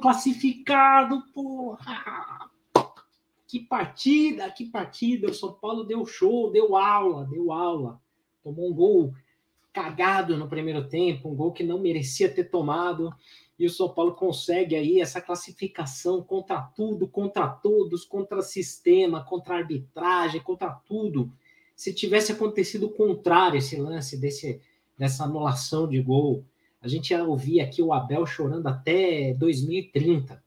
Classificado, porra! Que partida, que partida! O São Paulo deu show, deu aula, deu aula. Tomou um gol cagado no primeiro tempo, um gol que não merecia ter tomado. E o São Paulo consegue aí essa classificação contra tudo, contra todos, contra sistema, contra arbitragem, contra tudo. Se tivesse acontecido o contrário, esse lance desse dessa anulação de gol. A gente ia ouvir aqui o Abel chorando até 2030.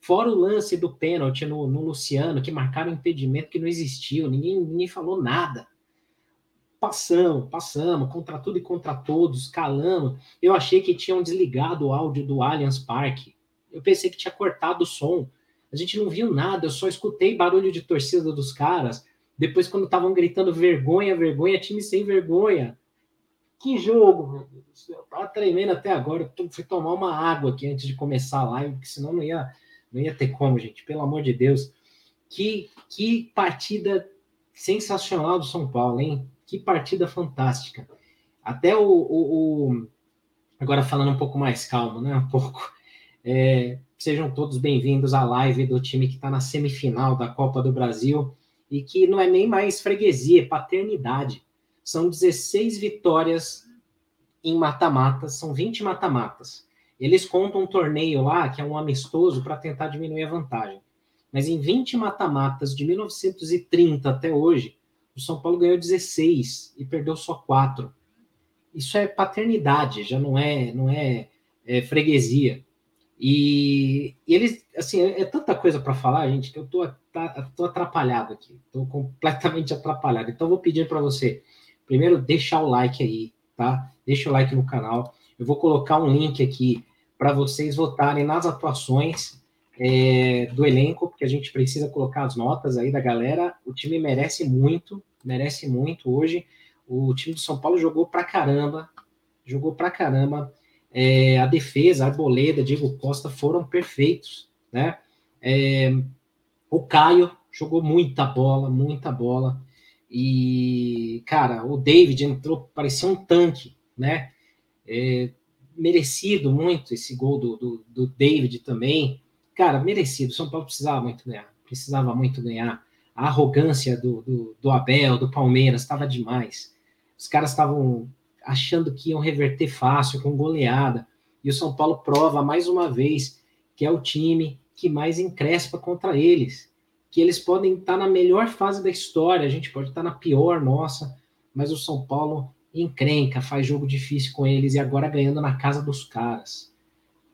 Fora o lance do pênalti no, no Luciano, que marcaram um impedimento que não existiu, ninguém, ninguém falou nada. Passamos, passamos, contra tudo e contra todos, calamos. Eu achei que tinham desligado o áudio do Allianz Parque. Eu pensei que tinha cortado o som. A gente não viu nada, eu só escutei barulho de torcida dos caras. Depois, quando estavam gritando vergonha, vergonha, time sem vergonha. Que jogo, meu Deus do céu. Tava tremendo até agora. Eu fui tomar uma água aqui antes de começar a live, porque senão não ia, não ia ter como, gente. Pelo amor de Deus. Que, que partida sensacional do São Paulo, hein? Que partida fantástica. Até o, o, o... agora falando um pouco mais calmo, né? Um pouco. É, sejam todos bem-vindos à live do time que está na semifinal da Copa do Brasil e que não é nem mais freguesia, é paternidade. São 16 vitórias em mata-matas, são 20 mata-matas. Eles contam um torneio lá, que é um amistoso, para tentar diminuir a vantagem. Mas em 20 mata-matas de 1930 até hoje, o São Paulo ganhou 16 e perdeu só 4. Isso é paternidade, já não é, não é, é freguesia. E, e, eles, assim, é, é tanta coisa para falar, gente, que eu tô, tá, tô atrapalhado aqui, tô completamente atrapalhado. Então, vou pedir para você primeiro deixar o like aí, tá? Deixa o like no canal. Eu vou colocar um link aqui para vocês votarem nas atuações é, do elenco, porque a gente precisa colocar as notas aí da galera. O time merece muito, merece muito hoje. O time do São Paulo jogou pra caramba, jogou pra caramba. É, a defesa, a Arboleda, Diego Costa foram perfeitos, né? É, o Caio jogou muita bola, muita bola. E, cara, o David entrou, parecia um tanque, né? É, merecido muito esse gol do, do, do, David também. Cara, merecido. São Paulo precisava muito ganhar. Precisava muito ganhar. A arrogância do, do, do Abel, do Palmeiras, estava demais. Os caras estavam achando que iam reverter fácil, com goleada. E o São Paulo prova mais uma vez que é o time que mais encrespa contra eles que eles podem estar na melhor fase da história, a gente pode estar na pior nossa, mas o São Paulo encrenca, faz jogo difícil com eles e agora ganhando na casa dos caras.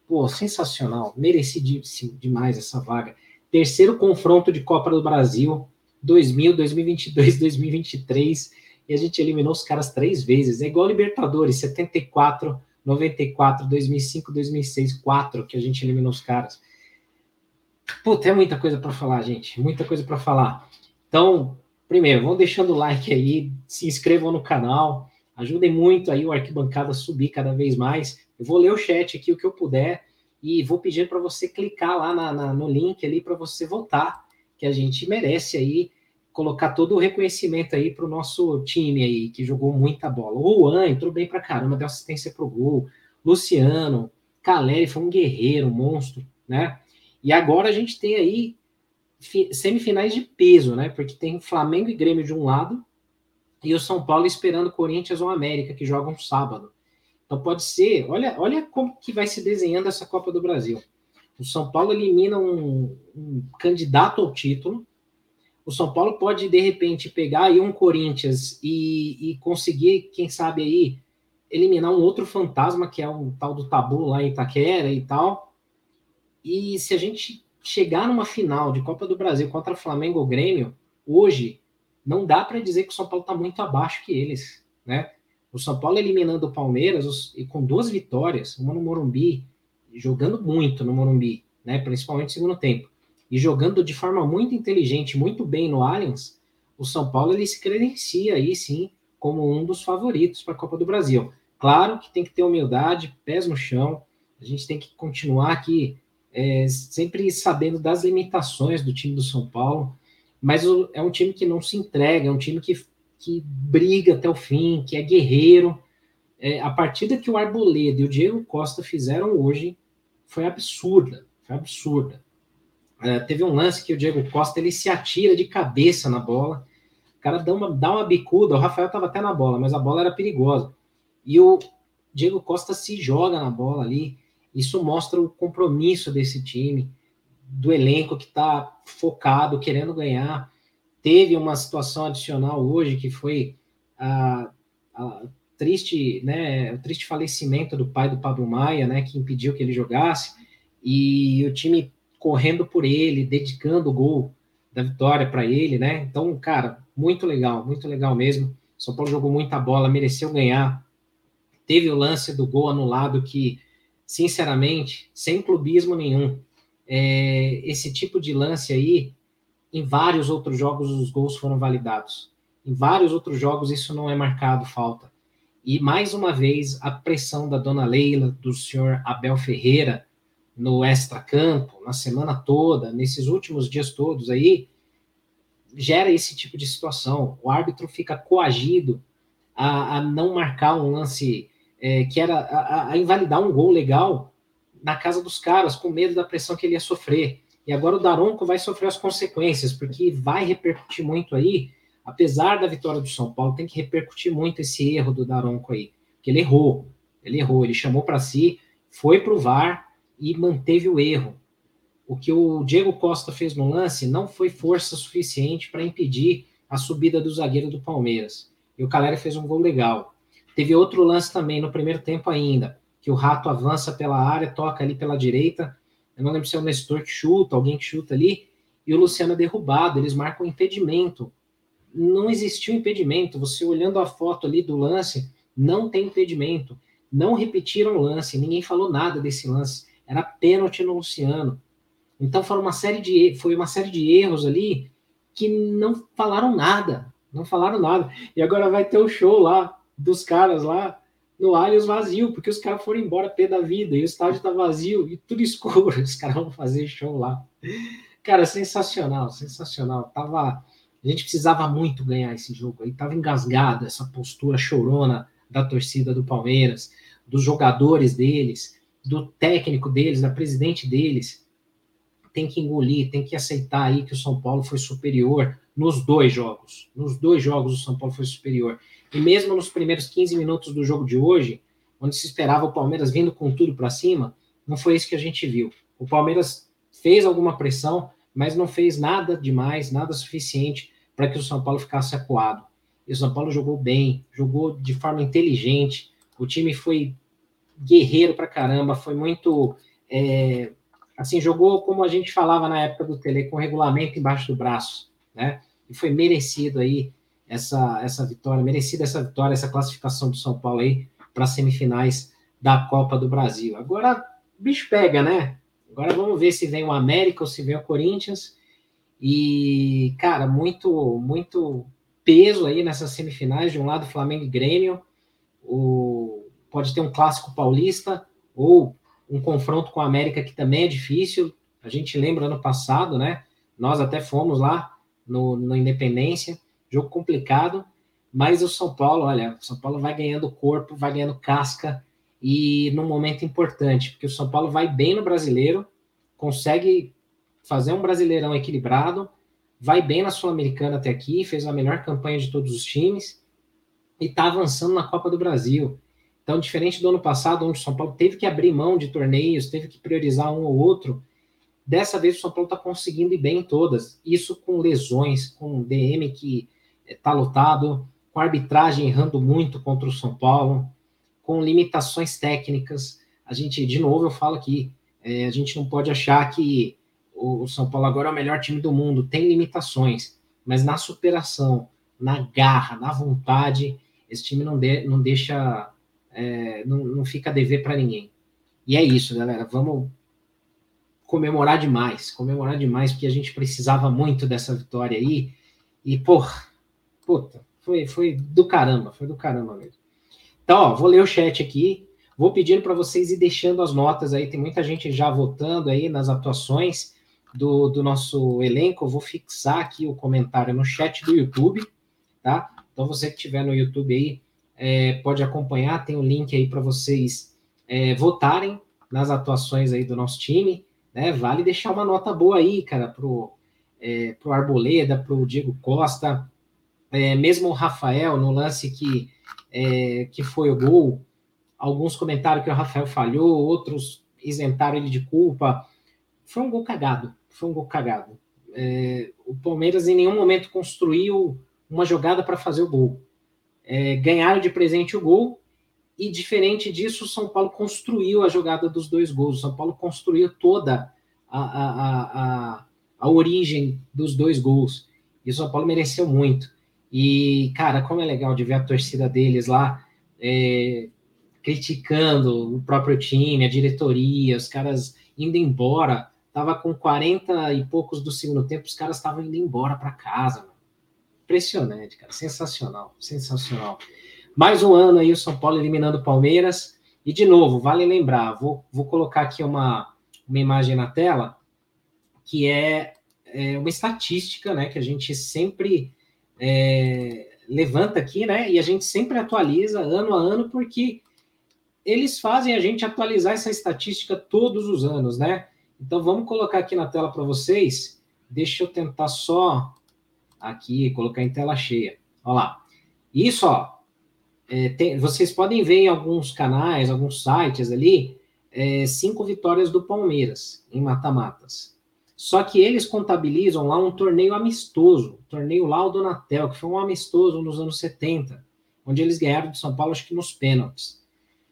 Pô, sensacional, merecidíssimo demais essa vaga. Terceiro confronto de Copa do Brasil, 2000, 2022, 2023, e a gente eliminou os caras três vezes. É igual Libertadores, 74, 94, 2005, 2006, 4 que a gente eliminou os caras. Puta, é muita coisa para falar, gente. Muita coisa para falar. Então, primeiro, vão deixando o like aí, se inscrevam no canal, ajudem muito aí o Arquibancada a subir cada vez mais. Eu vou ler o chat aqui o que eu puder e vou pedir para você clicar lá na, na, no link ali para você votar, que a gente merece aí colocar todo o reconhecimento aí para o nosso time aí, que jogou muita bola. O Juan entrou bem para caramba, deu assistência para o gol. Luciano, Caleri foi um guerreiro, um monstro, né? E agora a gente tem aí semifinais de peso, né? Porque tem Flamengo e Grêmio de um lado e o São Paulo esperando Corinthians ou América, que jogam sábado. Então pode ser, olha, olha como que vai se desenhando essa Copa do Brasil. O São Paulo elimina um, um candidato ao título. O São Paulo pode, de repente, pegar aí um Corinthians e, e conseguir, quem sabe aí, eliminar um outro fantasma, que é o tal do tabu lá em Itaquera e tal e se a gente chegar numa final de Copa do Brasil contra Flamengo ou Grêmio, hoje, não dá para dizer que o São Paulo está muito abaixo que eles, né? O São Paulo eliminando o Palmeiras e com duas vitórias, uma no Morumbi, jogando muito no Morumbi, né? Principalmente no segundo tempo, e jogando de forma muito inteligente, muito bem no Allianz, o São Paulo ele se credencia aí sim como um dos favoritos para a Copa do Brasil. Claro que tem que ter humildade, pés no chão, A gente tem que continuar aqui é, sempre sabendo das limitações do time do São Paulo, mas é um time que não se entrega, é um time que, que briga até o fim, que é guerreiro. É, a partida que o Arboleda e o Diego Costa fizeram hoje foi absurda, foi absurda. É, teve um lance que o Diego Costa ele se atira de cabeça na bola, o cara dá uma, dá uma bicuda, o Rafael estava até na bola, mas a bola era perigosa. E o Diego Costa se joga na bola ali, isso mostra o compromisso desse time, do elenco que está focado, querendo ganhar. Teve uma situação adicional hoje que foi a, a triste, né, o triste falecimento do pai do Pablo Maia, né, que impediu que ele jogasse, e o time correndo por ele, dedicando o gol da vitória para ele, né? Então, cara, muito legal, muito legal mesmo. São Paulo jogou muita bola, mereceu ganhar. Teve o lance do gol anulado que sinceramente, sem clubismo nenhum, é, esse tipo de lance aí, em vários outros jogos os gols foram validados. Em vários outros jogos isso não é marcado falta. E mais uma vez a pressão da dona Leila, do senhor Abel Ferreira no extra-campo, na semana toda, nesses últimos dias todos aí, gera esse tipo de situação. O árbitro fica coagido a, a não marcar um lance é, que era a, a, invalidar um gol legal na casa dos caras, com medo da pressão que ele ia sofrer. E agora o Daronco vai sofrer as consequências, porque vai repercutir muito aí, apesar da vitória do São Paulo, tem que repercutir muito esse erro do Daronco aí, que ele errou, ele errou, ele chamou para si, foi para o VAR e manteve o erro. O que o Diego Costa fez no lance não foi força suficiente para impedir a subida do zagueiro do Palmeiras. E o Caleri fez um gol legal. Teve outro lance também no primeiro tempo ainda, que o Rato avança pela área, toca ali pela direita. Eu não lembro se é o Nestor que chuta, alguém que chuta ali, e o Luciano é derrubado. Eles marcam impedimento. Não existiu impedimento. Você olhando a foto ali do lance, não tem impedimento. Não repetiram o lance, ninguém falou nada desse lance. Era pênalti no Luciano. Então foi uma série de, foi uma série de erros ali que não falaram nada. Não falaram nada. E agora vai ter o show lá dos caras lá no Allianz vazio, porque os caras foram embora pé da vida e o estádio tá vazio e tudo escuro. Os caras vão fazer show lá. Cara, sensacional, sensacional. Tava, a gente precisava muito ganhar esse jogo aí. Tava engasgado essa postura chorona da torcida do Palmeiras, dos jogadores deles, do técnico deles, da presidente deles. Tem que engolir, tem que aceitar aí que o São Paulo foi superior nos dois jogos. Nos dois jogos o São Paulo foi superior. E mesmo nos primeiros 15 minutos do jogo de hoje, onde se esperava o Palmeiras vindo com tudo para cima, não foi isso que a gente viu. O Palmeiras fez alguma pressão, mas não fez nada demais, nada suficiente para que o São Paulo ficasse acuado. E o São Paulo jogou bem, jogou de forma inteligente, o time foi guerreiro para caramba, foi muito. É, assim, jogou como a gente falava na época do Tele, com regulamento embaixo do braço, né? E foi merecido aí essa, essa vitória, merecida essa vitória, essa classificação do São Paulo aí para as semifinais da Copa do Brasil. Agora, bicho pega, né? Agora vamos ver se vem o América ou se vem o Corinthians. E, cara, muito, muito peso aí nessas semifinais. De um lado, Flamengo e Grêmio. O, pode ter um clássico paulista ou um confronto com a América que também é difícil. A gente lembra ano passado, né? Nós até fomos lá no, no Independência Jogo complicado, mas o São Paulo, olha, o São Paulo vai ganhando corpo, vai ganhando casca e num momento importante, porque o São Paulo vai bem no brasileiro, consegue fazer um brasileirão equilibrado, vai bem na Sul-Americana até aqui, fez a melhor campanha de todos os times e está avançando na Copa do Brasil. Então, diferente do ano passado, onde o São Paulo teve que abrir mão de torneios, teve que priorizar um ou outro, dessa vez o São Paulo está conseguindo ir bem em todas. Isso com lesões, com DM que está lotado, com a arbitragem errando muito contra o São Paulo, com limitações técnicas. A gente, de novo, eu falo aqui, é, a gente não pode achar que o, o São Paulo agora é o melhor time do mundo, tem limitações, mas na superação, na garra, na vontade, esse time não, de, não deixa, é, não, não fica a dever para ninguém. E é isso, galera. Vamos comemorar demais, comemorar demais, porque a gente precisava muito dessa vitória aí. E, porra, Puta, foi, foi do caramba, foi do caramba mesmo. Então, ó, vou ler o chat aqui. Vou pedindo para vocês ir deixando as notas aí, tem muita gente já votando aí nas atuações do, do nosso elenco. Vou fixar aqui o comentário no chat do YouTube, tá? Então você que estiver no YouTube aí, é, pode acompanhar, tem o um link aí para vocês é, votarem nas atuações aí do nosso time, né? Vale deixar uma nota boa aí, cara, pro, é, pro Arboleda, pro Diego Costa, é, mesmo o Rafael, no lance que, é, que foi o gol, alguns comentaram que o Rafael falhou, outros isentaram ele de culpa. Foi um gol cagado, foi um gol cagado. É, o Palmeiras em nenhum momento construiu uma jogada para fazer o gol. É, ganharam de presente o gol, e diferente disso, o São Paulo construiu a jogada dos dois gols. O São Paulo construiu toda a, a, a, a origem dos dois gols. E o São Paulo mereceu muito. E, cara, como é legal de ver a torcida deles lá é, criticando o próprio time, a diretoria, os caras indo embora. Tava com 40 e poucos do segundo tempo, os caras estavam indo embora para casa. Mano. Impressionante, cara. Sensacional, sensacional. Mais um ano aí o São Paulo eliminando o Palmeiras. E de novo, vale lembrar, vou, vou colocar aqui uma, uma imagem na tela, que é, é uma estatística né, que a gente sempre é, levanta aqui, né? E a gente sempre atualiza ano a ano, porque eles fazem a gente atualizar essa estatística todos os anos, né? Então vamos colocar aqui na tela para vocês. Deixa eu tentar só aqui colocar em tela cheia. Olha lá. Isso, ó. É, tem, vocês podem ver em alguns canais, alguns sites ali, é, cinco vitórias do Palmeiras em mata-matas. Só que eles contabilizam lá um torneio amistoso, torneio lá o Donatel, que foi um amistoso nos anos 70, onde eles ganharam de São Paulo, acho que nos pênaltis.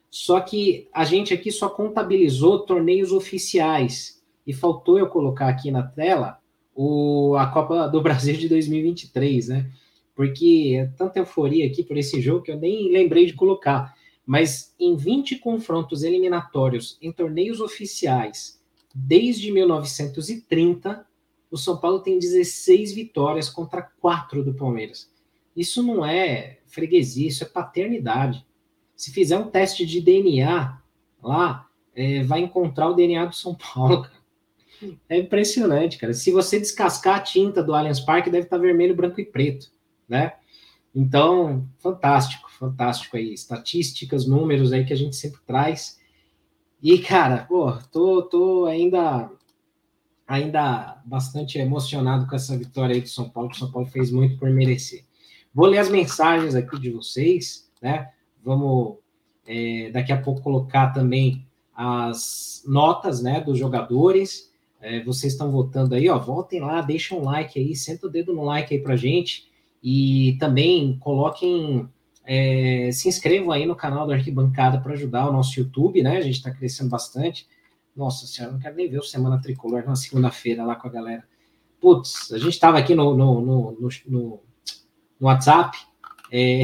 Só que a gente aqui só contabilizou torneios oficiais. E faltou eu colocar aqui na tela o, a Copa do Brasil de 2023, né? Porque é tanta euforia aqui por esse jogo que eu nem lembrei de colocar. Mas em 20 confrontos eliminatórios em torneios oficiais Desde 1930, o São Paulo tem 16 vitórias contra 4 do Palmeiras. Isso não é freguesia, isso é paternidade. Se fizer um teste de DNA lá, é, vai encontrar o DNA do São Paulo, cara. É impressionante, cara. Se você descascar a tinta do Allianz Parque, deve estar vermelho, branco e preto, né? Então, fantástico, fantástico aí. Estatísticas, números aí que a gente sempre traz. E, cara, pô, tô, tô ainda, ainda bastante emocionado com essa vitória aí do São Paulo, que o São Paulo fez muito por merecer. Vou ler as mensagens aqui de vocês, né? Vamos é, daqui a pouco colocar também as notas, né, dos jogadores. É, vocês estão votando aí, ó, votem lá, deixem um like aí, senta o dedo no like aí pra gente e também coloquem é, se inscrevam aí no canal do Arquibancada para ajudar o nosso YouTube, né? A gente está crescendo bastante. Nossa senhora, não quero nem ver o Semana Tricolor na segunda-feira lá com a galera. Putz, a gente estava aqui no, no, no, no, no WhatsApp, é,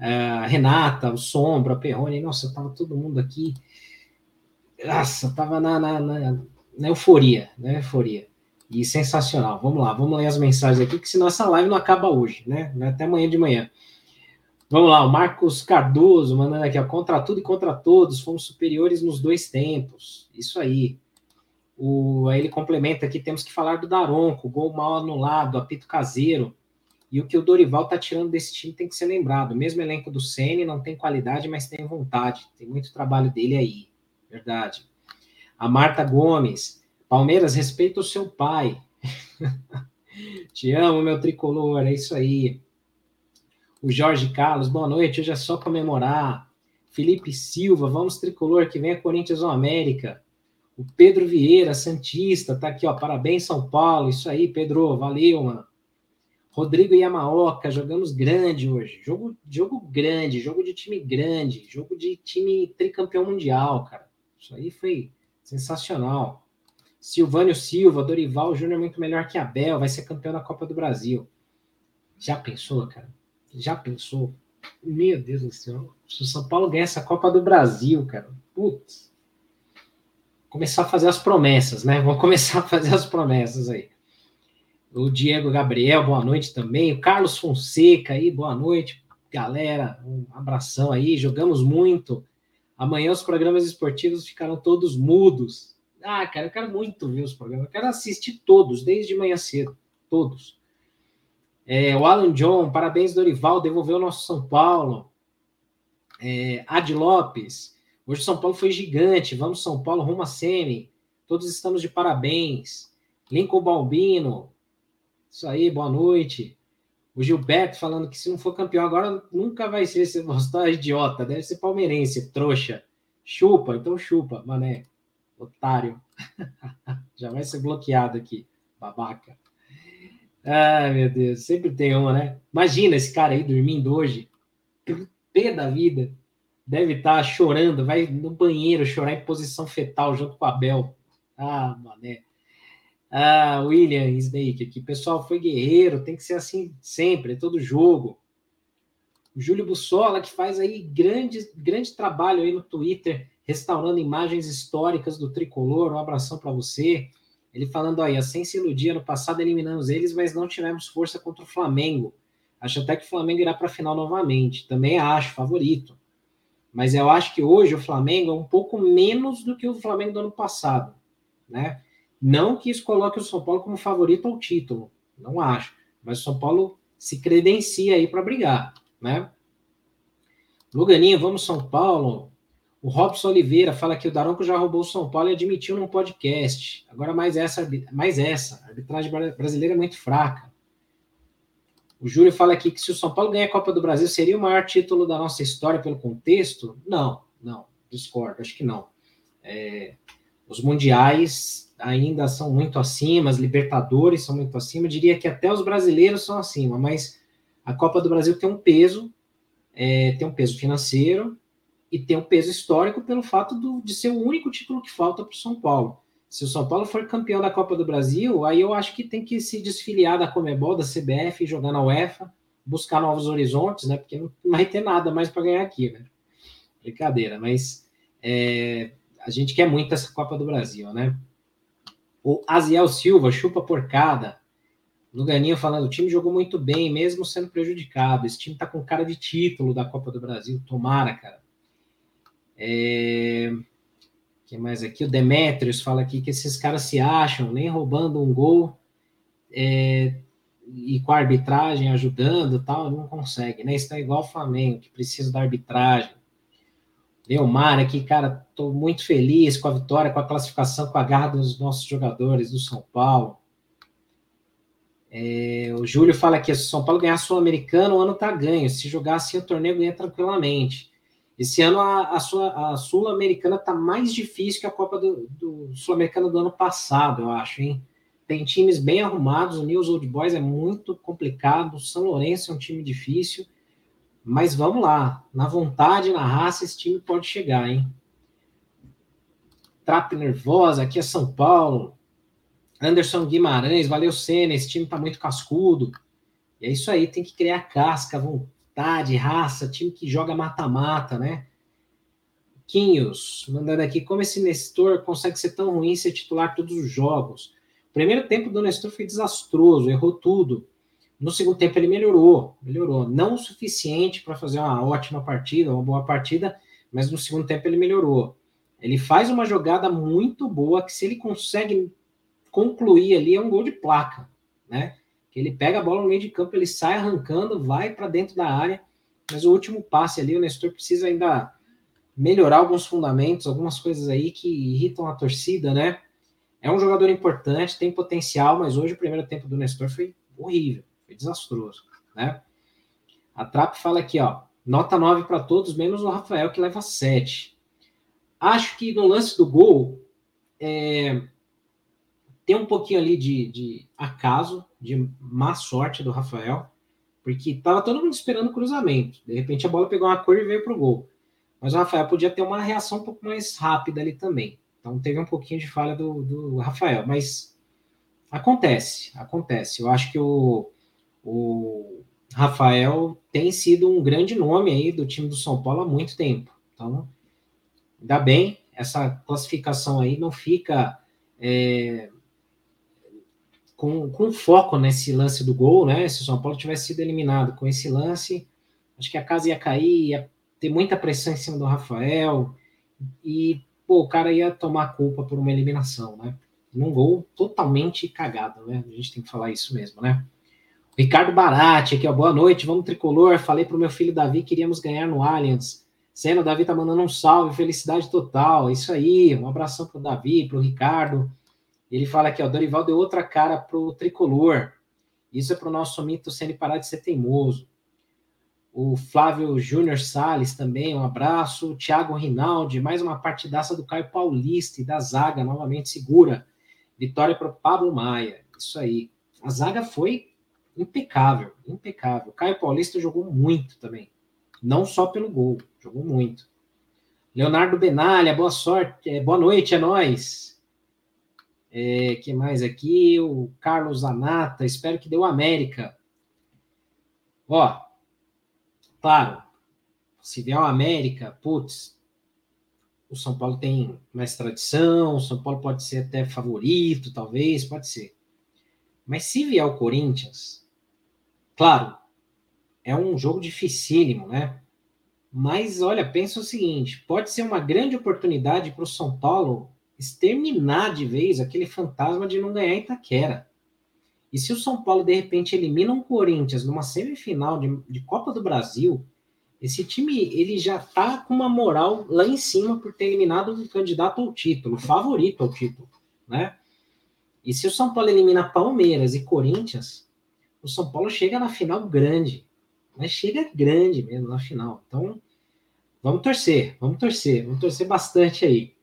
a Renata, o Sombra, a Perrone, nossa, tava todo mundo aqui. Nossa, tava na, na, na, na euforia, né? Euforia. E sensacional. Vamos lá, vamos ler as mensagens aqui, que senão essa live não acaba hoje, né? Até amanhã de manhã. Vamos lá, o Marcos Cardoso mandando aqui, ó, contra tudo e contra todos, fomos superiores nos dois tempos. Isso aí. O, aí ele complementa aqui, temos que falar do Daronco, gol mal anulado, apito caseiro. E o que o Dorival tá tirando desse time tem que ser lembrado. Mesmo elenco do Ceni não tem qualidade, mas tem vontade. Tem muito trabalho dele aí. Verdade. A Marta Gomes, Palmeiras, respeita o seu pai. Te amo, meu tricolor, é isso aí. O Jorge Carlos, boa noite. Hoje é só comemorar. Felipe Silva, vamos tricolor, que venha Corinthians ou América. O Pedro Vieira, Santista, tá aqui, ó. Parabéns, São Paulo. Isso aí, Pedro, valeu, mano. Rodrigo Yamaoka, jogamos grande hoje. Jogo, jogo grande, jogo de time grande, jogo de time tricampeão mundial, cara. Isso aí foi sensacional. Silvânio Silva, Dorival Júnior muito melhor que Abel, vai ser campeão da Copa do Brasil. Já pensou, cara? Já pensou? Meu Deus do céu. Se o São Paulo ganhar essa Copa do Brasil, cara. Putz. Começar a fazer as promessas, né? Vamos começar a fazer as promessas aí. O Diego Gabriel, boa noite também. O Carlos Fonseca aí, boa noite, galera. Um abração aí. Jogamos muito. Amanhã os programas esportivos ficaram todos mudos. Ah, cara, eu quero muito ver os programas. Eu quero assistir todos, desde manhã cedo. Todos. É, o Alan John, parabéns, Dorival, devolveu o nosso São Paulo. É, Ad Lopes, hoje São Paulo foi gigante. Vamos, São Paulo, rumo a semi. Todos estamos de parabéns. Lincoln Balbino, isso aí, boa noite. O Gilberto falando que se não for campeão agora, nunca vai ser. Você mostrar idiota, deve ser palmeirense, trouxa. Chupa, então chupa, mané. Otário. Já vai ser bloqueado aqui, babaca. Ai, meu Deus, sempre tem uma, né? Imagina esse cara aí dormindo hoje, pé da vida, deve estar tá chorando, vai no banheiro chorar em posição fetal junto com a Bel. Ah, mané. Ah, William Snake aqui. Pessoal, foi guerreiro, tem que ser assim sempre, todo jogo. O Júlio Bussola, que faz aí grande, grande trabalho aí no Twitter, restaurando imagens históricas do tricolor. Um abração para você. Ele falando aí, sem se iludir, ano passado eliminamos eles, mas não tivemos força contra o Flamengo. Acho até que o Flamengo irá para a final novamente. Também acho, favorito. Mas eu acho que hoje o Flamengo é um pouco menos do que o Flamengo do ano passado, né? Não que isso coloque o São Paulo como favorito ao título, não acho. Mas o São Paulo se credencia aí para brigar, né? Luganinho, vamos São Paulo. O Robson Oliveira fala que o Daronco já roubou o São Paulo e admitiu num podcast. Agora mais essa, mais essa. A arbitragem brasileira é muito fraca. O Júlio fala aqui que se o São Paulo ganhar a Copa do Brasil, seria o maior título da nossa história pelo contexto? Não, não, discordo, acho que não. É, os mundiais ainda são muito acima, as Libertadores são muito acima, diria que até os brasileiros são acima, mas a Copa do Brasil tem um peso, é, tem um peso financeiro e tem um peso histórico pelo fato do, de ser o único título que falta para o São Paulo. Se o São Paulo for campeão da Copa do Brasil, aí eu acho que tem que se desfiliar da Comebol, da CBF, jogar na UEFA, buscar novos horizontes, né? Porque não vai ter nada mais para ganhar aqui, né? Brincadeira, mas é, a gente quer muito essa Copa do Brasil, né? O Aziel Silva, chupa porcada. Luganinho falando, o time jogou muito bem, mesmo sendo prejudicado. Esse time tá com cara de título da Copa do Brasil. Tomara, cara. É... que mais aqui? O Demetrios fala aqui que esses caras se acham, nem roubando um gol é... e com a arbitragem ajudando tal, não consegue, né? Está igual o Flamengo, que precisa da arbitragem. Leomar aqui, cara, estou muito feliz com a vitória, com a classificação, com a garra dos nossos jogadores do São Paulo. É, o Júlio fala que se o São Paulo ganhar Sul-Americano, o ano tá ganho. Se jogar assim, o torneio ganha tranquilamente. Esse ano a, a, a Sul-Americana tá mais difícil que a Copa do, do Sul-Americana do ano passado, eu acho, hein? Tem times bem arrumados, o News Old Boys é muito complicado, o São Lourenço é um time difícil. Mas vamos lá, na vontade, na raça, esse time pode chegar, hein? Trap nervosa, aqui é São Paulo. Anderson Guimarães, valeu Senna, esse time tá muito cascudo. E é isso aí, tem que criar casca, vontade, raça, time que joga mata-mata, né? Quinhos, mandando aqui, como esse Nestor consegue ser tão ruim ser titular todos os jogos? Primeiro tempo do Nestor foi desastroso, errou tudo. No segundo tempo ele melhorou, melhorou. Não o suficiente para fazer uma ótima partida, uma boa partida, mas no segundo tempo ele melhorou. Ele faz uma jogada muito boa que se ele consegue concluir ali é um gol de placa, né? Ele pega a bola no meio de campo, ele sai arrancando, vai para dentro da área, mas o último passe ali o Nestor precisa ainda melhorar alguns fundamentos, algumas coisas aí que irritam a torcida, né? É um jogador importante, tem potencial, mas hoje o primeiro tempo do Nestor foi horrível. Foi desastroso, né? A Trap fala aqui, ó, nota 9 para todos, menos o Rafael, que leva 7. Acho que no lance do gol, é, tem um pouquinho ali de, de acaso, de má sorte do Rafael, porque tava todo mundo esperando o cruzamento. De repente a bola pegou uma cor e veio pro gol. Mas o Rafael podia ter uma reação um pouco mais rápida ali também. Então teve um pouquinho de falha do, do Rafael, mas acontece, acontece. Eu acho que o, o Rafael tem sido um grande nome aí do time do São Paulo há muito tempo. Então, ainda bem, essa classificação aí não fica é, com, com foco nesse lance do gol, né? Se o São Paulo tivesse sido eliminado com esse lance, acho que a casa ia cair, ia ter muita pressão em cima do Rafael, e pô, o cara ia tomar culpa por uma eliminação, né? Num gol totalmente cagado, né? A gente tem que falar isso mesmo, né? Ricardo Barati, aqui, ó, boa noite, vamos tricolor. Falei pro meu filho Davi que iríamos ganhar no Allianz. Senna, o Davi tá mandando um salve, felicidade total. Isso aí, um abração pro Davi, pro Ricardo. Ele fala aqui, ó, Dorival deu outra cara pro tricolor. Isso é pro nosso mito Senna parar de ser teimoso. O Flávio Júnior Sales também, um abraço. O Thiago Rinaldi, mais uma partidaça do Caio Paulista e da zaga, novamente segura. Vitória para o Pablo Maia. Isso aí. A zaga foi impecável, impecável. Caio Paulista jogou muito também. Não só pelo gol, jogou muito. Leonardo Benalha, boa sorte, é, boa noite, é nós. É, que mais aqui? O Carlos Anata, espero que deu América. Ó, claro, se vier o América, putz, o São Paulo tem mais tradição, o São Paulo pode ser até favorito, talvez, pode ser. Mas se vier o Corinthians, Claro, é um jogo dificílimo, né? Mas olha, pensa o seguinte: pode ser uma grande oportunidade para o São Paulo exterminar de vez aquele fantasma de não ganhar Itaquera. E se o São Paulo de repente elimina um Corinthians numa semifinal de, de Copa do Brasil, esse time ele já tá com uma moral lá em cima por ter eliminado um candidato ao título, favorito ao título, né? E se o São Paulo elimina Palmeiras e Corinthians, o São Paulo chega na final grande, mas chega grande mesmo na final. Então, vamos torcer, vamos torcer, vamos torcer bastante aí.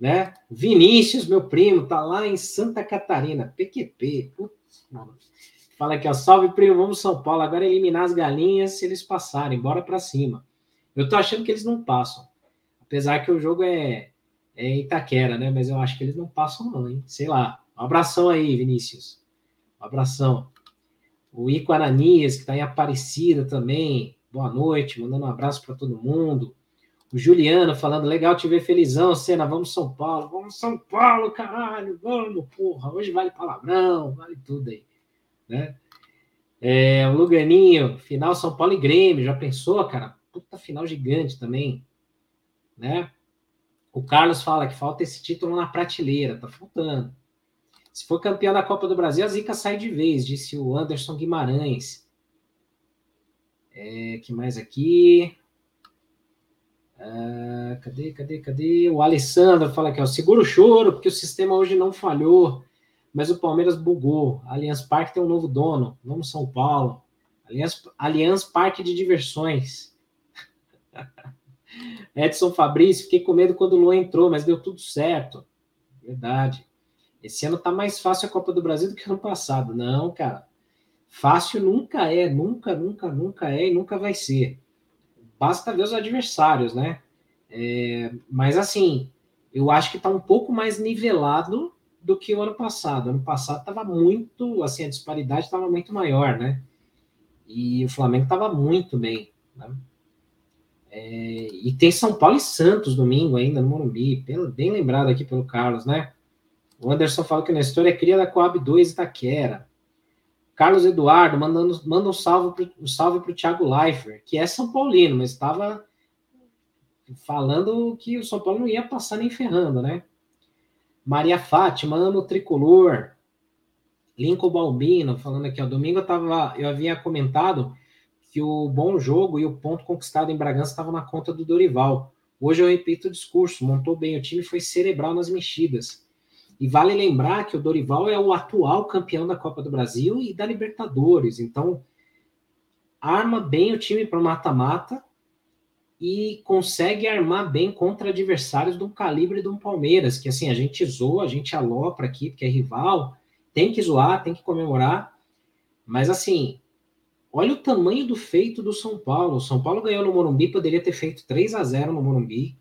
Né? Vinícius, meu primo, tá lá em Santa Catarina, PQP. Putz, mano. Fala aqui, ó, salve primo, vamos São Paulo, agora eliminar as galinhas se eles passarem, bora para cima. Eu tô achando que eles não passam. Apesar que o jogo é, é Itaquera, né? Mas eu acho que eles não passam não, hein? Sei lá. Um abração aí, Vinícius. Um abração. O Ico Aranias, que está em Aparecida também. Boa noite, mandando um abraço para todo mundo. O Juliano falando, legal te ver felizão, Cena, vamos São Paulo. Vamos São Paulo, caralho, vamos, porra. Hoje vale palavrão, vale tudo aí. Né? É, o Luganinho, final São Paulo e Grêmio, já pensou, cara? Puta final gigante também, né? O Carlos fala que falta esse título na prateleira, tá faltando. Se for campeão da Copa do Brasil, a zica sai de vez, disse o Anderson Guimarães. É, que mais aqui? Ah, cadê, cadê, cadê? O Alessandro fala aqui, ó, segura o choro, porque o sistema hoje não falhou, mas o Palmeiras bugou. Allianz Parque tem um novo dono. Vamos São Paulo. Allianz, Allianz Parque de Diversões. Edson Fabrício, fiquei com medo quando o Luan entrou, mas deu tudo certo. Verdade. Esse ano tá mais fácil a Copa do Brasil do que ano passado. Não, cara. Fácil nunca é, nunca, nunca, nunca é e nunca vai ser. Basta ver os adversários, né? É, mas assim, eu acho que tá um pouco mais nivelado do que o ano passado. Ano passado tava muito, assim, a disparidade estava muito maior, né? E o Flamengo tava muito bem, né? É, e tem São Paulo e Santos domingo ainda no Morumbi, bem lembrado aqui pelo Carlos, né? O Anderson fala que na história é cria da Coab 2 Itaquera. Carlos Eduardo mandando, manda um salve um salve para o Thiago Leifert, que é São Paulino, mas estava falando que o São Paulo não ia passar nem ferrando, né? Maria Fátima, amo tricolor. Lincoln Balbino, falando aqui, ó, domingo eu, tava, eu havia comentado que o bom jogo e o ponto conquistado em Bragança estavam na conta do Dorival. Hoje eu repito o discurso, montou bem o time, foi cerebral nas mexidas. E vale lembrar que o Dorival é o atual campeão da Copa do Brasil e da Libertadores. Então, arma bem o time para o mata-mata e consegue armar bem contra adversários do calibre do Palmeiras, que assim, a gente zoa, a gente alopra aqui, porque é rival, tem que zoar, tem que comemorar. Mas assim, olha o tamanho do feito do São Paulo. O São Paulo ganhou no Morumbi, poderia ter feito 3 a 0 no Morumbi,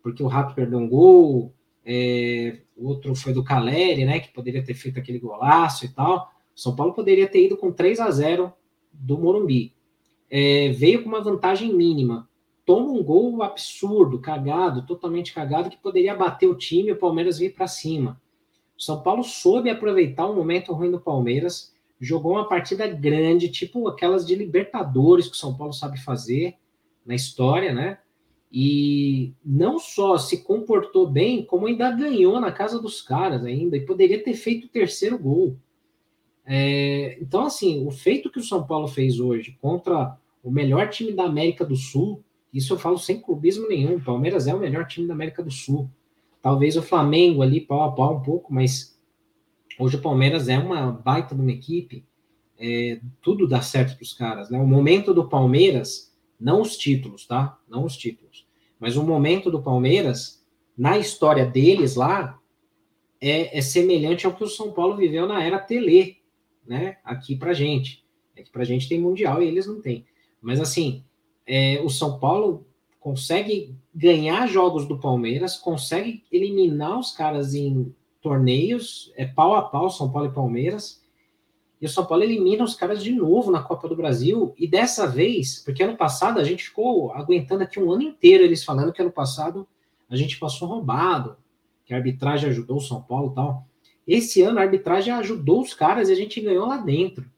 porque o Rato perdeu um gol, é, outro foi do Caleri, né, que poderia ter feito aquele golaço e tal. São Paulo poderia ter ido com 3 a 0 do Morumbi. É, veio com uma vantagem mínima. Toma um gol absurdo, cagado, totalmente cagado, que poderia bater o time e o Palmeiras vir para cima. O São Paulo soube aproveitar o momento ruim do Palmeiras, jogou uma partida grande, tipo aquelas de Libertadores que o São Paulo sabe fazer na história, né? E não só se comportou bem, como ainda ganhou na casa dos caras ainda, e poderia ter feito o terceiro gol. É, então, assim, o feito que o São Paulo fez hoje contra o melhor time da América do Sul, isso eu falo sem clubismo nenhum, o Palmeiras é o melhor time da América do Sul. Talvez o Flamengo ali pau a pau um pouco, mas hoje o Palmeiras é uma baita de uma equipe, é, tudo dá certo para os caras, né? O momento do Palmeiras, não os títulos, tá? Não os títulos, mas o momento do Palmeiras, na história deles lá, é, é semelhante ao que o São Paulo viveu na era Tele, né? Aqui para gente. É que para gente tem Mundial e eles não têm. Mas assim, é, o São Paulo consegue ganhar jogos do Palmeiras, consegue eliminar os caras em torneios, é pau a pau São Paulo e Palmeiras. E o São Paulo elimina os caras de novo na Copa do Brasil. E dessa vez, porque ano passado a gente ficou aguentando aqui um ano inteiro eles falando que ano passado a gente passou roubado, que a arbitragem ajudou o São Paulo e tal. Esse ano a arbitragem ajudou os caras e a gente ganhou lá dentro.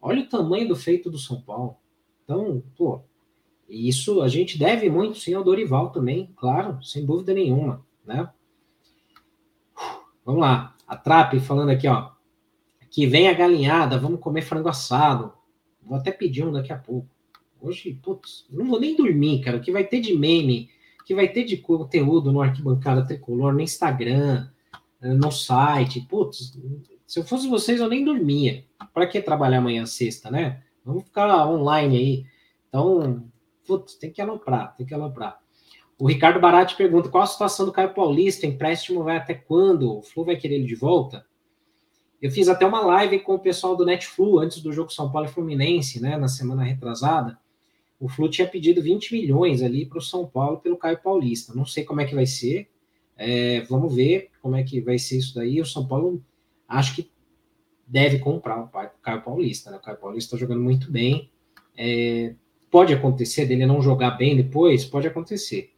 Olha o tamanho do feito do São Paulo. Então, pô, isso a gente deve muito sim ao Dorival também, claro, sem dúvida nenhuma, né? Vamos lá, a Trap falando aqui, ó, que vem a galinhada, vamos comer frango assado. Vou até pedir um daqui a pouco. Hoje, putz, não vou nem dormir, cara. O que vai ter de meme, o que vai ter de conteúdo no Arquibancada Tricolor, no Instagram, no site. Putz, se eu fosse vocês, eu nem dormia. Para que trabalhar amanhã sexta, né? Vamos ficar online aí. Então, putz, tem que aloprar, tem que aloprar. O Ricardo Barati pergunta qual a situação do Caio Paulista, empréstimo vai até quando? O Flu vai querer ele de volta? Eu fiz até uma live com o pessoal do Netflu antes do jogo São Paulo e Fluminense, né, na semana retrasada. O Flu tinha pedido 20 milhões ali para o São Paulo pelo Caio Paulista. Não sei como é que vai ser. É, vamos ver como é que vai ser isso daí. O São Paulo acho que deve comprar o Caio Paulista. Né? O Caio Paulista está jogando muito bem. É, Pode acontecer dele não jogar bem depois? Pode acontecer.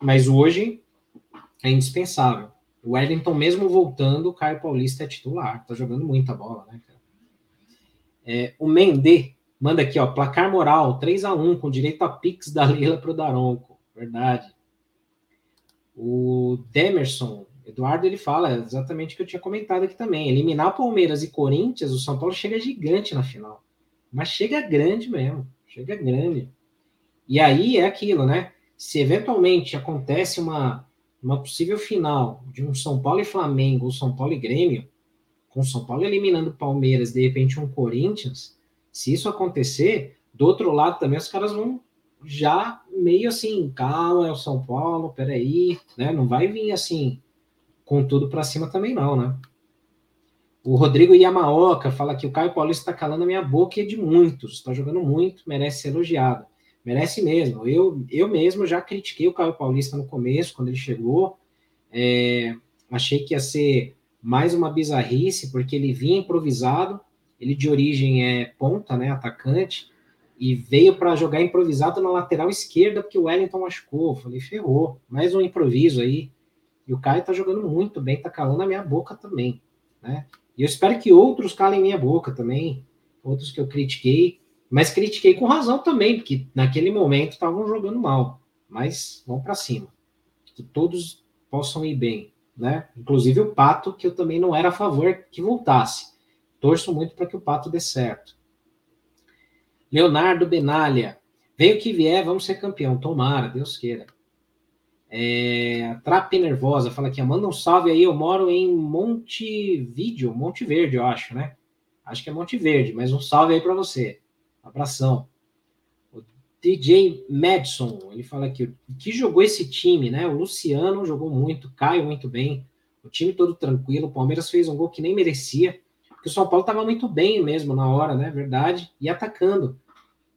Mas hoje é indispensável. O Wellington, mesmo voltando, o Caio Paulista é titular. Tá jogando muita bola, né, cara? É, o Mendê manda aqui, ó, placar moral, 3 a 1 com direito a pix da Lila pro Daronco. Verdade. O Demerson, Eduardo, ele fala exatamente o que eu tinha comentado aqui também. Eliminar Palmeiras e Corinthians, o São Paulo chega gigante na final. Mas chega grande mesmo. Chega grande. E aí é aquilo, né? Se eventualmente acontece uma, uma possível final de um São Paulo e Flamengo ou São Paulo e Grêmio, com São Paulo eliminando Palmeiras, de repente um Corinthians, se isso acontecer, do outro lado também os caras vão já meio assim, calma, é o São Paulo, peraí, né? Não vai vir assim com tudo para cima também não, né? O Rodrigo Yamaoka fala que o Caio Paulista está calando a minha boca e é de muitos. Está jogando muito, merece ser elogiado. Merece mesmo. Eu, eu mesmo já critiquei o Caio Paulista no começo, quando ele chegou. É, achei que ia ser mais uma bizarrice, porque ele vinha improvisado. Ele de origem é ponta, né, atacante, e veio para jogar improvisado na lateral esquerda, porque o Wellington machucou. Falei, ferrou. Mais um improviso aí. E o Caio está jogando muito bem, está calando a minha boca também, né? E eu espero que outros calem minha boca também, outros que eu critiquei, mas critiquei com razão também, porque naquele momento estavam jogando mal. Mas vão para cima. Que todos possam ir bem, né? Inclusive o Pato, que eu também não era a favor que voltasse. Torço muito para que o Pato dê certo. Leonardo Benalha. Veio que vier, vamos ser campeão. Tomara, Deus queira. É, Trape Nervosa fala aqui, manda um salve aí, eu moro em Montevideo, Monte Verde, eu acho, né? Acho que é Monte Verde, mas um salve aí para você. Abração. O DJ Madison, ele fala aqui, que jogou esse time, né? O Luciano jogou muito, Caio muito bem, o time todo tranquilo, o Palmeiras fez um gol que nem merecia, porque o São Paulo estava muito bem mesmo na hora, né? Verdade, e atacando.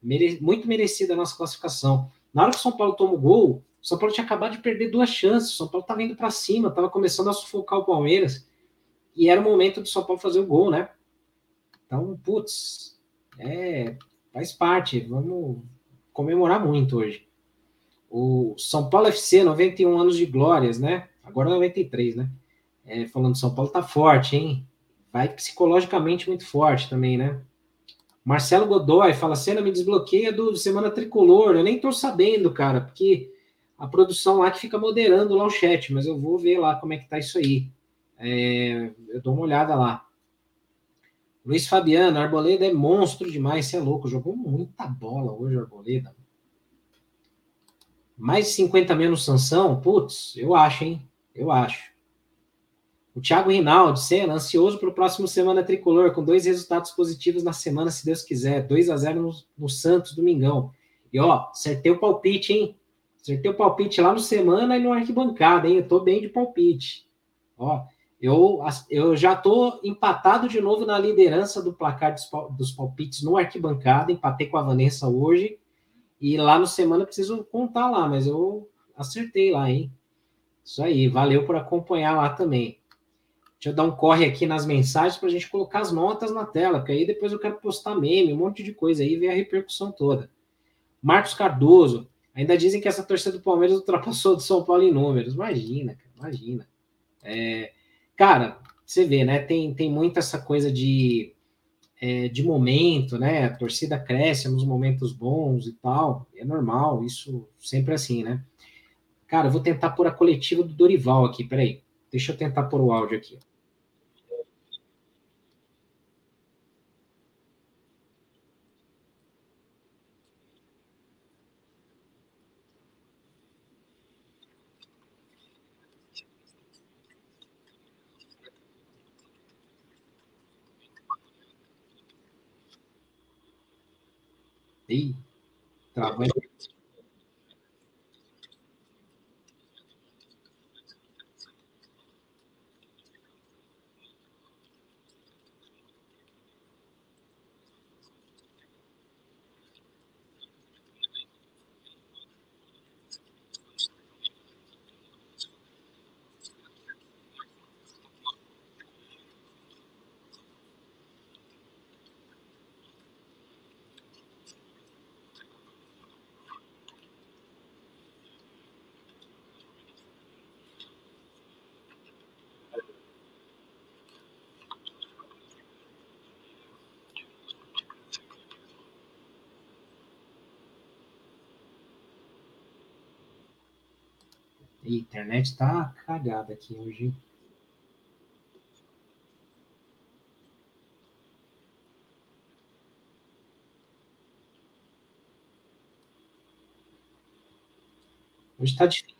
Mere... Muito merecida a nossa classificação. Na hora que o São Paulo toma o gol, o São Paulo tinha acabado de perder duas chances. O São Paulo estava indo para cima, estava começando a sufocar o Palmeiras. E era o momento do São Paulo fazer o gol, né? Então, putz, é, faz parte. Vamos comemorar muito hoje. O São Paulo FC, 91 anos de glórias, né? Agora 93, né? É, falando São Paulo tá forte, hein? Vai psicologicamente muito forte também, né? Marcelo Godoy fala: cena me desbloqueia do Semana Tricolor. Eu nem tô sabendo, cara, porque a produção lá que fica moderando lá o chat, mas eu vou ver lá como é que tá isso aí. É, eu dou uma olhada lá. Luiz Fabiano, Arboleda é monstro demais, você é louco, jogou muita bola hoje, Arboleda. Mais de 50 menos sanção? Putz, eu acho, hein? Eu acho. O Thiago Rinaldi, cena, ansioso para o próximo Semana Tricolor, com dois resultados positivos na semana, se Deus quiser. 2 a 0 no, no Santos, domingão. E ó, acertei o palpite, hein? Acertei o palpite lá no Semana e no Arquibancada, hein? Eu tô bem de palpite. Ó, eu, eu já tô empatado de novo na liderança do placar dos, dos palpites no Arquibancada. Empatei com a Vanessa hoje. E lá no semana preciso contar lá, mas eu acertei lá, hein? Isso aí, valeu por acompanhar lá também. Deixa eu dar um corre aqui nas mensagens para a gente colocar as notas na tela, porque aí depois eu quero postar meme, um monte de coisa aí, ver a repercussão toda. Marcos Cardoso, ainda dizem que essa torcida do Palmeiras ultrapassou do São Paulo em números. Imagina, cara, imagina. É, cara, você vê, né? Tem, tem muito essa coisa de é, de momento, né? A torcida cresce nos momentos bons e tal, é normal, isso sempre assim, né? Cara, eu vou tentar pôr a coletiva do Dorival aqui, peraí. Deixa eu tentar pôr o áudio aqui. Ih, travou. A internet tá cagada aqui hoje. Hoje tá difícil.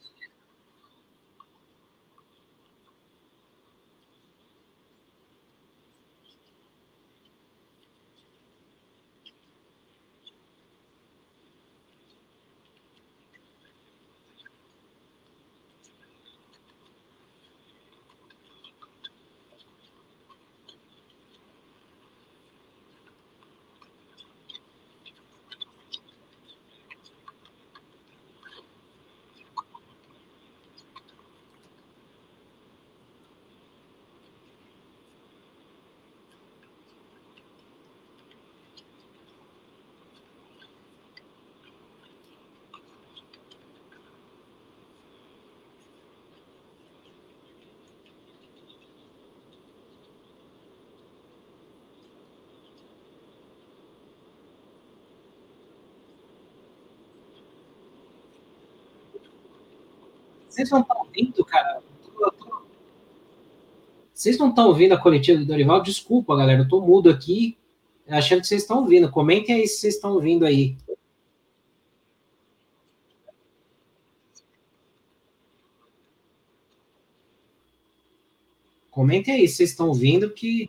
Vocês não estão ouvindo, cara? Vocês não estão ouvindo a coletiva do Dorival? Desculpa, galera, eu estou mudo aqui, achando que vocês estão ouvindo. Comentem aí se vocês estão ouvindo aí. Comentem aí se vocês estão ouvindo, que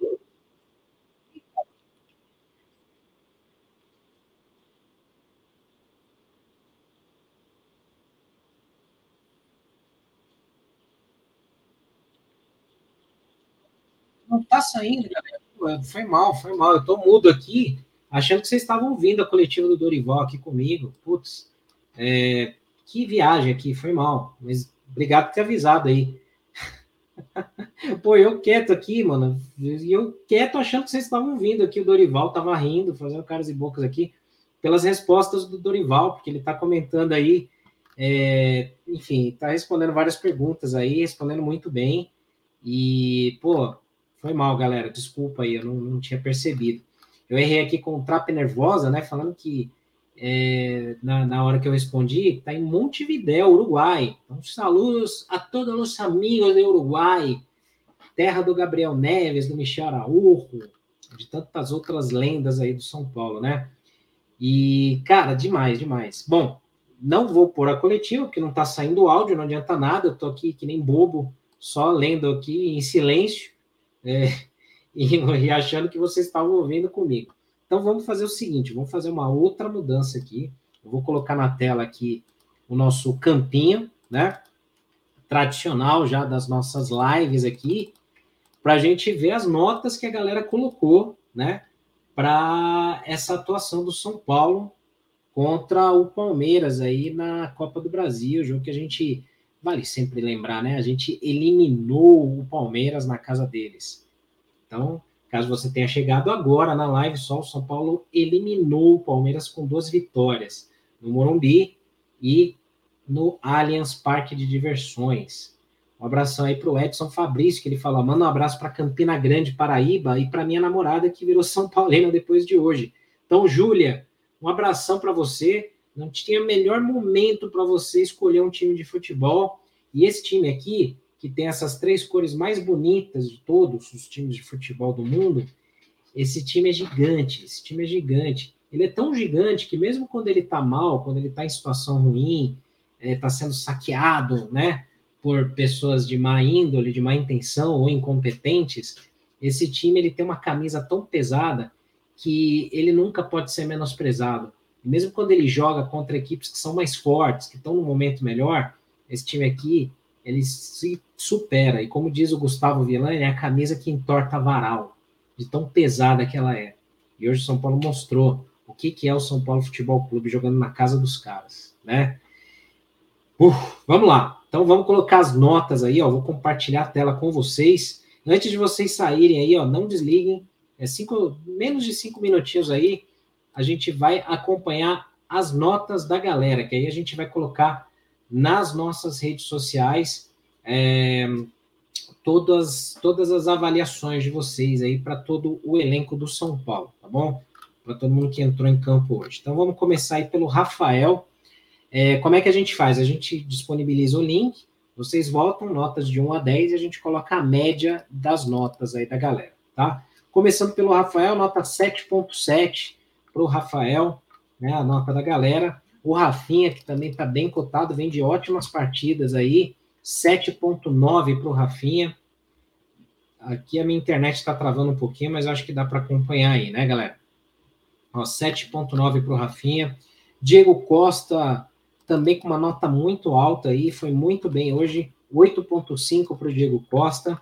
não tá saindo, galera. Foi mal, foi mal. Eu tô mudo aqui, achando que vocês estavam ouvindo a coletiva do Dorival aqui comigo. Putz, é, que viagem aqui, foi mal. Mas obrigado por ter avisado aí. Pô, eu quieto aqui, mano. E eu quieto achando que vocês estavam ouvindo aqui. O Dorival tava rindo, fazendo caras e bocas aqui, pelas respostas do Dorival, porque ele tá comentando aí. É, enfim, tá respondendo várias perguntas aí, respondendo muito bem. E, pô, foi mal, galera. Desculpa aí, eu não, não tinha percebido. Eu errei aqui com o Trap Nervosa, né? Falando que é, na, na hora que eu respondi, está em Montevidéu, Uruguai. Então, saludos a todos os amigos do Uruguai, terra do Gabriel Neves, do Michel Araújo, de tantas outras lendas aí do São Paulo, né? E, cara, demais, demais. Bom, não vou pôr a coletiva, porque não está saindo áudio, não adianta nada, eu estou aqui que nem bobo, só lendo aqui em silêncio é, e, e achando que vocês estavam ouvindo comigo. Então vamos fazer o seguinte, vamos fazer uma outra mudança aqui. Eu vou colocar na tela aqui o nosso campinho, né? Tradicional já das nossas lives aqui, para a gente ver as notas que a galera colocou, né? Para essa atuação do São Paulo contra o Palmeiras aí na Copa do Brasil, jogo que a gente vale sempre lembrar, né? A gente eliminou o Palmeiras na casa deles. Então, Caso você tenha chegado agora na live, só o São Paulo eliminou o Palmeiras com duas vitórias no Morumbi e no Allianz Parque de Diversões. Um abração aí para o Edson Fabrício, que ele fala: manda um abraço para Campina Grande, Paraíba, e para minha namorada que virou São Paulina depois de hoje. Então, Júlia, um abração para você. Não tinha melhor momento para você escolher um time de futebol. E esse time aqui, que tem essas três cores mais bonitas de todos os times de futebol do mundo, esse time é gigante, esse time é gigante. Ele é tão gigante que mesmo quando ele está mal, quando ele está em situação ruim, está é, tá sendo saqueado, né, por pessoas de má índole, de má intenção ou incompetentes, esse time ele tem uma camisa tão pesada que ele nunca pode ser menosprezado. Mesmo quando ele joga contra equipes que são mais fortes, que estão no momento melhor, esse time aqui ele se supera. E como diz o Gustavo Villani, é a camisa que entorta varal, de tão pesada que ela é. E hoje o São Paulo mostrou o que, que é o São Paulo Futebol Clube jogando na casa dos caras, né? Uf, vamos lá. Então vamos colocar as notas aí, ó. Vou compartilhar a tela com vocês. Antes de vocês saírem aí, ó, não desliguem. É cinco, menos de cinco minutinhos aí. A gente vai acompanhar as notas da galera, que aí a gente vai colocar nas nossas redes sociais é, todas, todas as avaliações de vocês aí para todo o elenco do São Paulo, tá bom? Para todo mundo que entrou em campo hoje. Então vamos começar aí pelo Rafael. É, como é que a gente faz? A gente disponibiliza o link, vocês votam notas de 1 a 10 e a gente coloca a média das notas aí da galera, tá? Começando pelo Rafael, nota 7.7 para o Rafael, né, a nota da galera. O Rafinha, que também está bem cotado, vem de ótimas partidas aí. 7,9 para o Rafinha. Aqui a minha internet está travando um pouquinho, mas acho que dá para acompanhar aí, né, galera? 7,9 para o Rafinha. Diego Costa também com uma nota muito alta aí, foi muito bem hoje. 8,5 para o Diego Costa.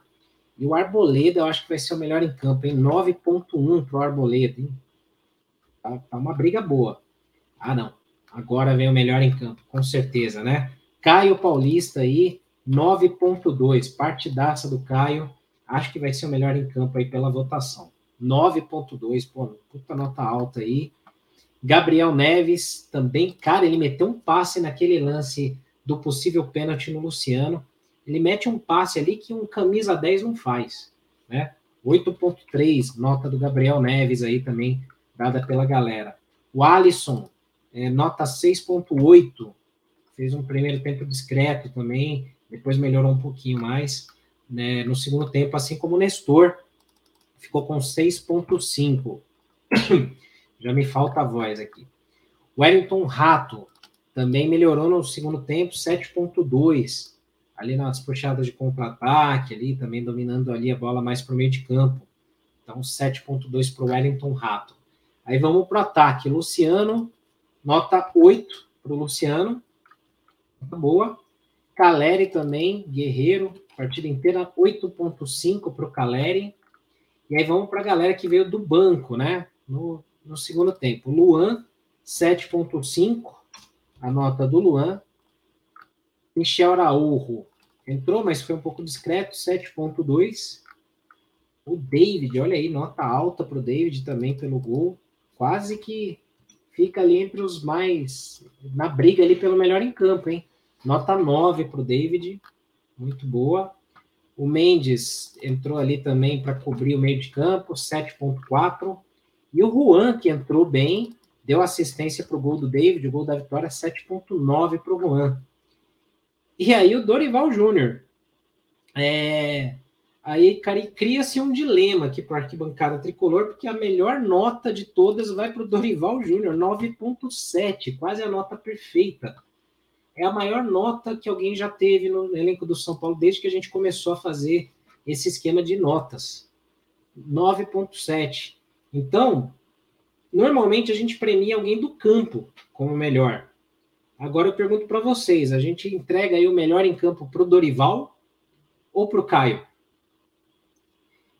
E o Arboleda, eu acho que vai ser o melhor em campo, hein? 9,1 para o Arboleda, hein? Tá, tá uma briga boa. Ah, não. Agora vem o melhor em campo, com certeza, né? Caio Paulista aí, 9.2, partidaça do Caio. Acho que vai ser o melhor em campo aí pela votação. 9.2, pô, puta nota alta aí. Gabriel Neves também, cara, ele meteu um passe naquele lance do possível pênalti no Luciano. Ele mete um passe ali que um camisa 10 não faz, né? 8.3, nota do Gabriel Neves aí também, dada pela galera. O Alisson, é, nota 6,8. Fez um primeiro tempo discreto também, depois melhorou um pouquinho mais né, no segundo tempo, assim como o Nestor, ficou com 6,5. Já me falta a voz aqui. Wellington Rato também melhorou no segundo tempo, 7,2. Ali nas puxadas de contra-ataque, ali também dominando ali a bola mais para o meio de campo. Então, 7,2 para o Wellington Rato. Aí vamos para o ataque. Luciano Nota 8 para o Luciano. Boa. Caleri também, Guerreiro, partida inteira 8.5 para o Caleri. E aí vamos para a galera que veio do banco, né? No, no segundo tempo. Luan, 7.5, a nota do Luan. Michel Araújo entrou, mas foi um pouco discreto, 7.2. O David, olha aí, nota alta para o David também pelo gol. Quase que fica ali entre os mais. na briga ali pelo melhor em campo, hein? Nota 9 para o David, muito boa. O Mendes entrou ali também para cobrir o meio de campo, 7,4. E o Juan, que entrou bem, deu assistência para o gol do David, o gol da vitória 7.9 para o Juan. E aí o Dorival Júnior. É, aí cria-se um dilema aqui para a arquibancada tricolor, porque a melhor nota de todas vai para o Dorival Júnior, 9.7, quase a nota perfeita. É a maior nota que alguém já teve no elenco do São Paulo desde que a gente começou a fazer esse esquema de notas. 9.7. Então, normalmente a gente premia alguém do campo como melhor. Agora eu pergunto para vocês, a gente entrega aí o melhor em campo para o Dorival ou para o Caio?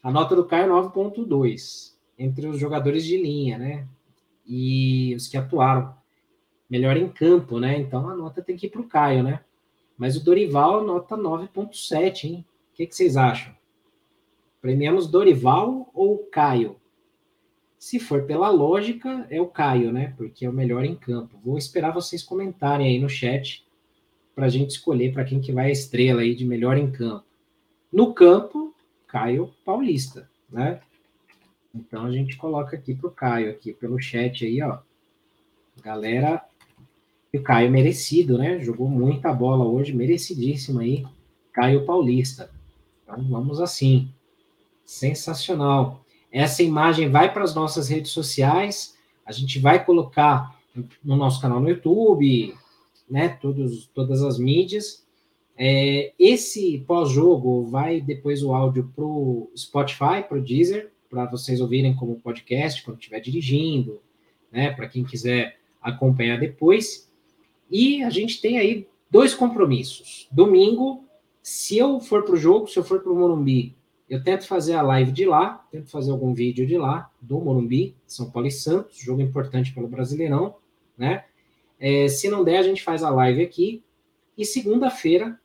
A nota do Caio é 9.2 entre os jogadores de linha, né? E os que atuaram melhor em campo, né? Então a nota tem que ir para o Caio, né? Mas o Dorival nota 9.7, hein? O que, que vocês acham? Premiamos Dorival ou Caio? Se for pela lógica, é o Caio, né? Porque é o melhor em campo. Vou esperar vocês comentarem aí no chat para a gente escolher para quem que vai a estrela aí de melhor em campo. No campo, Caio Paulista, né? Então a gente coloca aqui para o Caio, aqui pelo chat aí, ó. Galera, o Caio merecido, né? Jogou muita bola hoje, merecidíssimo aí. Caio Paulista. Então vamos assim. Sensacional. Essa imagem vai para as nossas redes sociais. A gente vai colocar no nosso canal no YouTube, né? Todos, todas as mídias. É, esse pós-jogo vai depois o áudio para o Spotify, para o Deezer, para vocês ouvirem como podcast quando estiver dirigindo, né? Para quem quiser acompanhar depois. E a gente tem aí dois compromissos. Domingo, se eu for para o jogo, se eu for para o Morumbi, eu tento fazer a live de lá, tento fazer algum vídeo de lá, do Morumbi, São Paulo e Santos, jogo importante pelo Brasileirão, né? É, se não der, a gente faz a live aqui. E segunda-feira,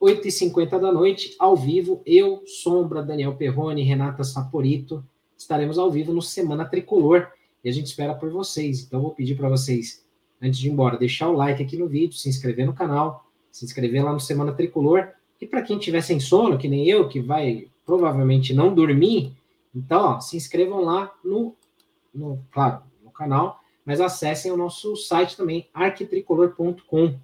8h50 da noite, ao vivo, eu, Sombra, Daniel Perrone, Renata Saporito, estaremos ao vivo no Semana Tricolor. E a gente espera por vocês. Então, vou pedir para vocês, antes de ir embora, deixar o like aqui no vídeo, se inscrever no canal, se inscrever lá no Semana Tricolor. E para quem tiver sem sono, que nem eu, que vai provavelmente não dormir, então, ó, se inscrevam lá no, no, claro, no canal, mas acessem o nosso site também, arquitricolor.com.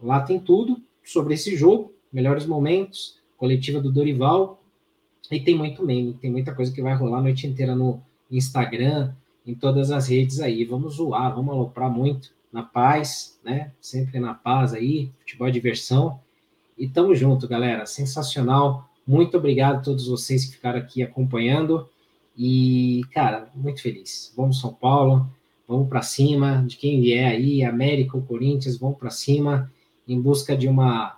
Lá tem tudo sobre esse jogo, melhores momentos, coletiva do Dorival, e tem muito meme, tem muita coisa que vai rolar a noite inteira no Instagram, em todas as redes aí. Vamos zoar, vamos aloprar muito, na paz, né? Sempre na paz aí, futebol é diversão. E tamo junto, galera. Sensacional. Muito obrigado a todos vocês que ficaram aqui acompanhando. E, cara, muito feliz. Vamos São Paulo, vamos para cima. De quem vier aí, América ou Corinthians, vamos para cima em busca de uma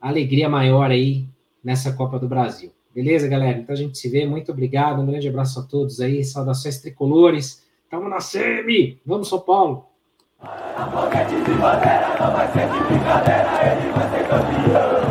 alegria maior aí nessa Copa do Brasil. Beleza, galera? Então a gente se vê. Muito obrigado. Um grande abraço a todos aí. Saudações tricolores. Tamo na SEMI. Vamos, São Paulo. A foguete de não vai ser de brincadeira. Ele vai ser campeão.